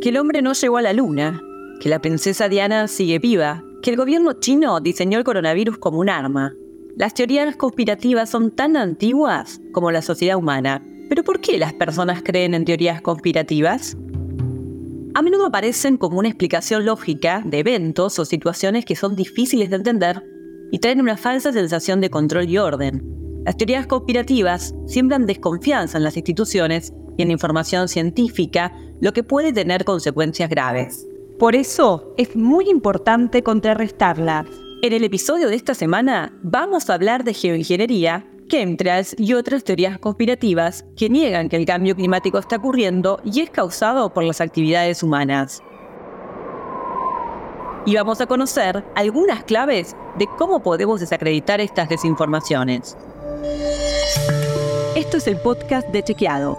que el hombre no llegó a la luna, que la princesa Diana sigue viva, que el gobierno chino diseñó el coronavirus como un arma. Las teorías conspirativas son tan antiguas como la sociedad humana. Pero ¿por qué las personas creen en teorías conspirativas? A menudo aparecen como una explicación lógica de eventos o situaciones que son difíciles de entender y traen una falsa sensación de control y orden. Las teorías conspirativas siembran desconfianza en las instituciones y en información científica, lo que puede tener consecuencias graves. Por eso es muy importante contrarrestarlas. En el episodio de esta semana vamos a hablar de geoingeniería, chemtrails y otras teorías conspirativas que niegan que el cambio climático está ocurriendo y es causado por las actividades humanas y vamos a conocer algunas claves de cómo podemos desacreditar estas desinformaciones. Esto es el podcast de Chequeado,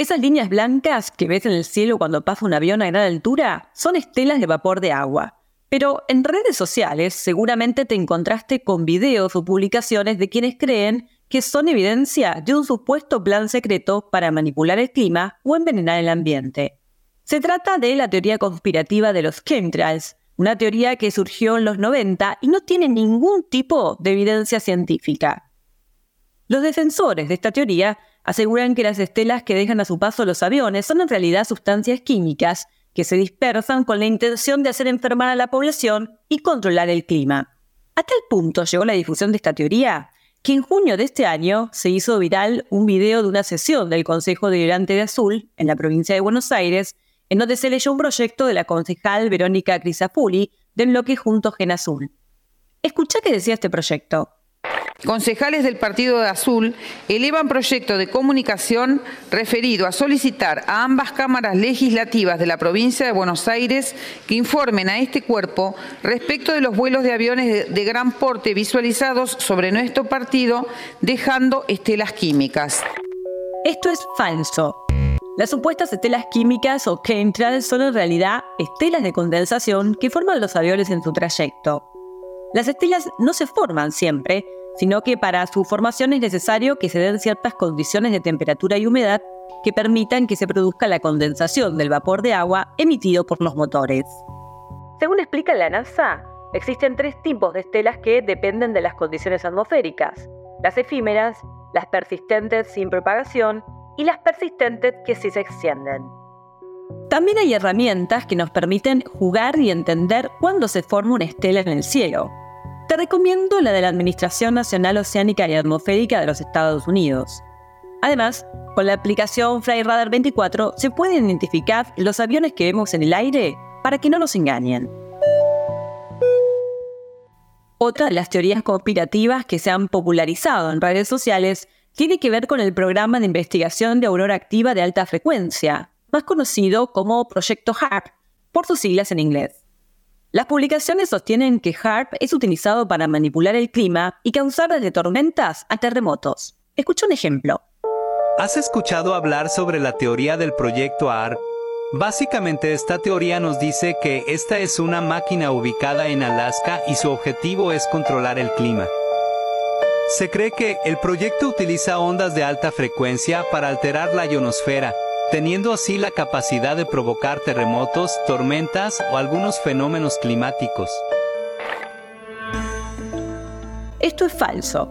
Esas líneas blancas que ves en el cielo cuando pasa un avión a gran altura son estelas de vapor de agua. Pero en redes sociales seguramente te encontraste con videos o publicaciones de quienes creen que son evidencia de un supuesto plan secreto para manipular el clima o envenenar el ambiente. Se trata de la teoría conspirativa de los chemtrails, una teoría que surgió en los 90 y no tiene ningún tipo de evidencia científica. Los defensores de esta teoría aseguran que las estelas que dejan a su paso los aviones son en realidad sustancias químicas que se dispersan con la intención de hacer enfermar a la población y controlar el clima. A tal punto llegó la difusión de esta teoría que en junio de este año se hizo viral un video de una sesión del Consejo Deliberante de Azul en la provincia de Buenos Aires, en donde se leyó un proyecto de la concejal Verónica Crisafulli del bloque Juntos Gen Azul. Escucha qué decía este proyecto. Concejales del Partido de Azul elevan proyecto de comunicación referido a solicitar a ambas cámaras legislativas de la provincia de Buenos Aires que informen a este cuerpo respecto de los vuelos de aviones de, gran porte visualizados sobre nuestro partido dejando estelas químicas. Esto es falso. Las supuestas estelas químicas o chemtrails son en realidad estelas de condensación que forman los aviones en su trayecto. Las estelas no se forman siempre, sino que para su formación es necesario que se den ciertas condiciones de temperatura y humedad que permitan que se produzca la condensación del vapor de agua emitido por los motores. Según explica la NASA, existen tres tipos de estelas que dependen de las condiciones atmosféricas, las efímeras, las persistentes sin propagación y las persistentes que sí se extienden. También hay herramientas que nos permiten jugar y entender cuándo se forma una estela en el cielo. Te recomiendo la de la Administración Nacional Oceánica y Atmosférica de los Estados Unidos. Además, con la aplicación FlyRadar 24 se pueden identificar los aviones que vemos en el aire para que no nos engañen. Otra de las teorías conspirativas que se han popularizado en redes sociales tiene que ver con el programa de investigación de aurora activa de alta frecuencia, más conocido como Proyecto HARP, por sus siglas en inglés. Las publicaciones sostienen que HARP es utilizado para manipular el clima y causar desde tormentas a terremotos. Escucha un ejemplo. ¿Has escuchado hablar sobre la teoría del proyecto HARP? Básicamente esta teoría nos dice que esta es una máquina ubicada en Alaska y su objetivo es controlar el clima. Se cree que el proyecto utiliza ondas de alta frecuencia para alterar la ionosfera, teniendo así la capacidad de provocar terremotos, tormentas o algunos fenómenos climáticos. Esto es falso.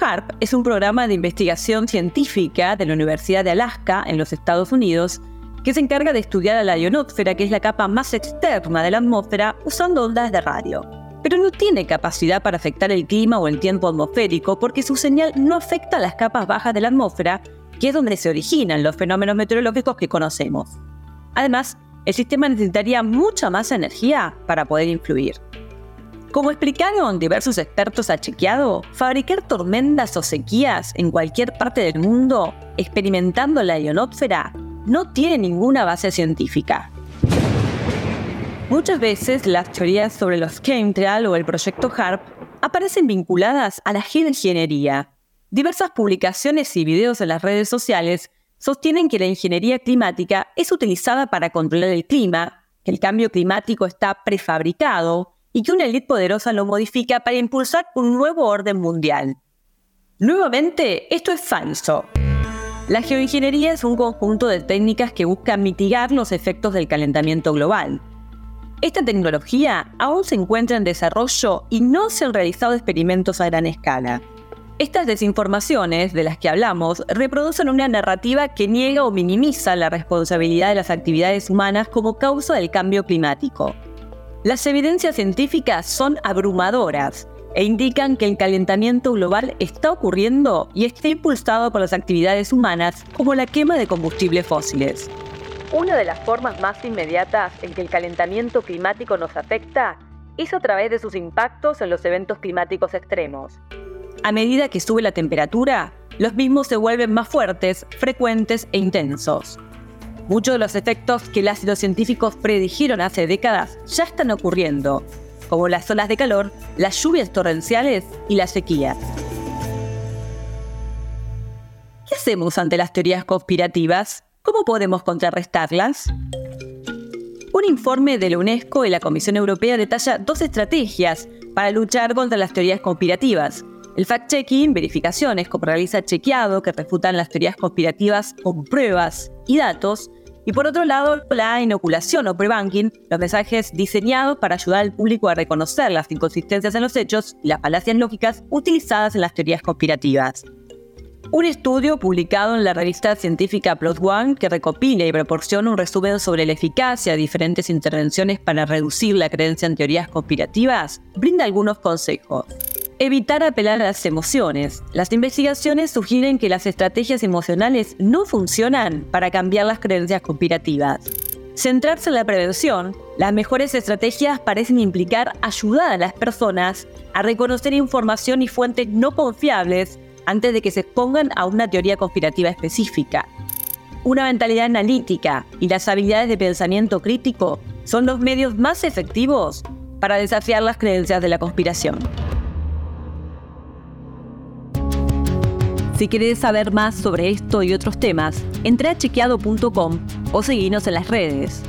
HARP es un programa de investigación científica de la Universidad de Alaska en los Estados Unidos que se encarga de estudiar a la ionósfera, que es la capa más externa de la atmósfera, usando ondas de radio. Pero no tiene capacidad para afectar el clima o el tiempo atmosférico porque su señal no afecta a las capas bajas de la atmósfera que es donde se originan los fenómenos meteorológicos que conocemos. Además, el sistema necesitaría mucha más energía para poder influir. Como explicaron diversos expertos a chequeado, fabricar tormentas o sequías en cualquier parte del mundo, experimentando la ionósfera, no tiene ninguna base científica. Muchas veces las teorías sobre los chemtrails o el proyecto HARP aparecen vinculadas a la geoingeniería. Diversas publicaciones y videos en las redes sociales sostienen que la ingeniería climática es utilizada para controlar el clima, que el cambio climático está prefabricado y que una élite poderosa lo modifica para impulsar un nuevo orden mundial. Nuevamente, esto es falso. La geoingeniería es un conjunto de técnicas que buscan mitigar los efectos del calentamiento global. Esta tecnología aún se encuentra en desarrollo y no se han realizado experimentos a gran escala. Estas desinformaciones de las que hablamos reproducen una narrativa que niega o minimiza la responsabilidad de las actividades humanas como causa del cambio climático. Las evidencias científicas son abrumadoras e indican que el calentamiento global está ocurriendo y está impulsado por las actividades humanas como la quema de combustibles fósiles. Una de las formas más inmediatas en que el calentamiento climático nos afecta es a través de sus impactos en los eventos climáticos extremos. A medida que sube la temperatura, los mismos se vuelven más fuertes, frecuentes e intensos. Muchos de los efectos que los científicos predijeron hace décadas ya están ocurriendo, como las olas de calor, las lluvias torrenciales y la sequía. ¿Qué hacemos ante las teorías conspirativas? ¿Cómo podemos contrarrestarlas? Un informe de la UNESCO y la Comisión Europea detalla dos estrategias para luchar contra las teorías conspirativas, el fact-checking, verificaciones como realiza chequeado que refutan las teorías conspirativas con pruebas y datos. Y por otro lado, la inoculación o pre-banking, los mensajes diseñados para ayudar al público a reconocer las inconsistencias en los hechos y las falacias lógicas utilizadas en las teorías conspirativas. Un estudio publicado en la revista científica Plot One que recopila y proporciona un resumen sobre la eficacia de diferentes intervenciones para reducir la creencia en teorías conspirativas brinda algunos consejos. Evitar apelar a las emociones. Las investigaciones sugieren que las estrategias emocionales no funcionan para cambiar las creencias conspirativas. Centrarse en la prevención, las mejores estrategias parecen implicar ayudar a las personas a reconocer información y fuentes no confiables antes de que se expongan a una teoría conspirativa específica. Una mentalidad analítica y las habilidades de pensamiento crítico son los medios más efectivos para desafiar las creencias de la conspiración. Si querés saber más sobre esto y otros temas, entra a chequeado.com o seguinos en las redes.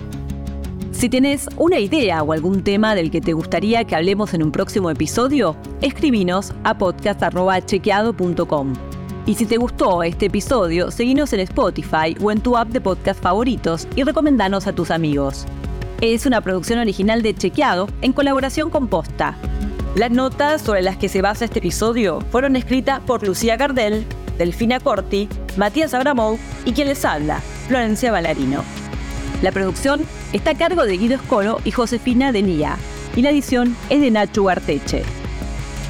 Si tienes una idea o algún tema del que te gustaría que hablemos en un próximo episodio, escribinos a podcast.chequeado.com. Y si te gustó este episodio, seguinos en Spotify o en tu app de podcast favoritos y recomendanos a tus amigos. Es una producción original de Chequeado en colaboración con Posta. Las notas sobre las que se basa este episodio fueron escritas por Lucía Gardel, Delfina Corti, Matías Abramov y quien les habla, Florencia Ballarino. La producción está a cargo de Guido Escolo y Josefina Denía, y la edición es de Nacho Arteche.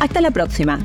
Hasta la próxima.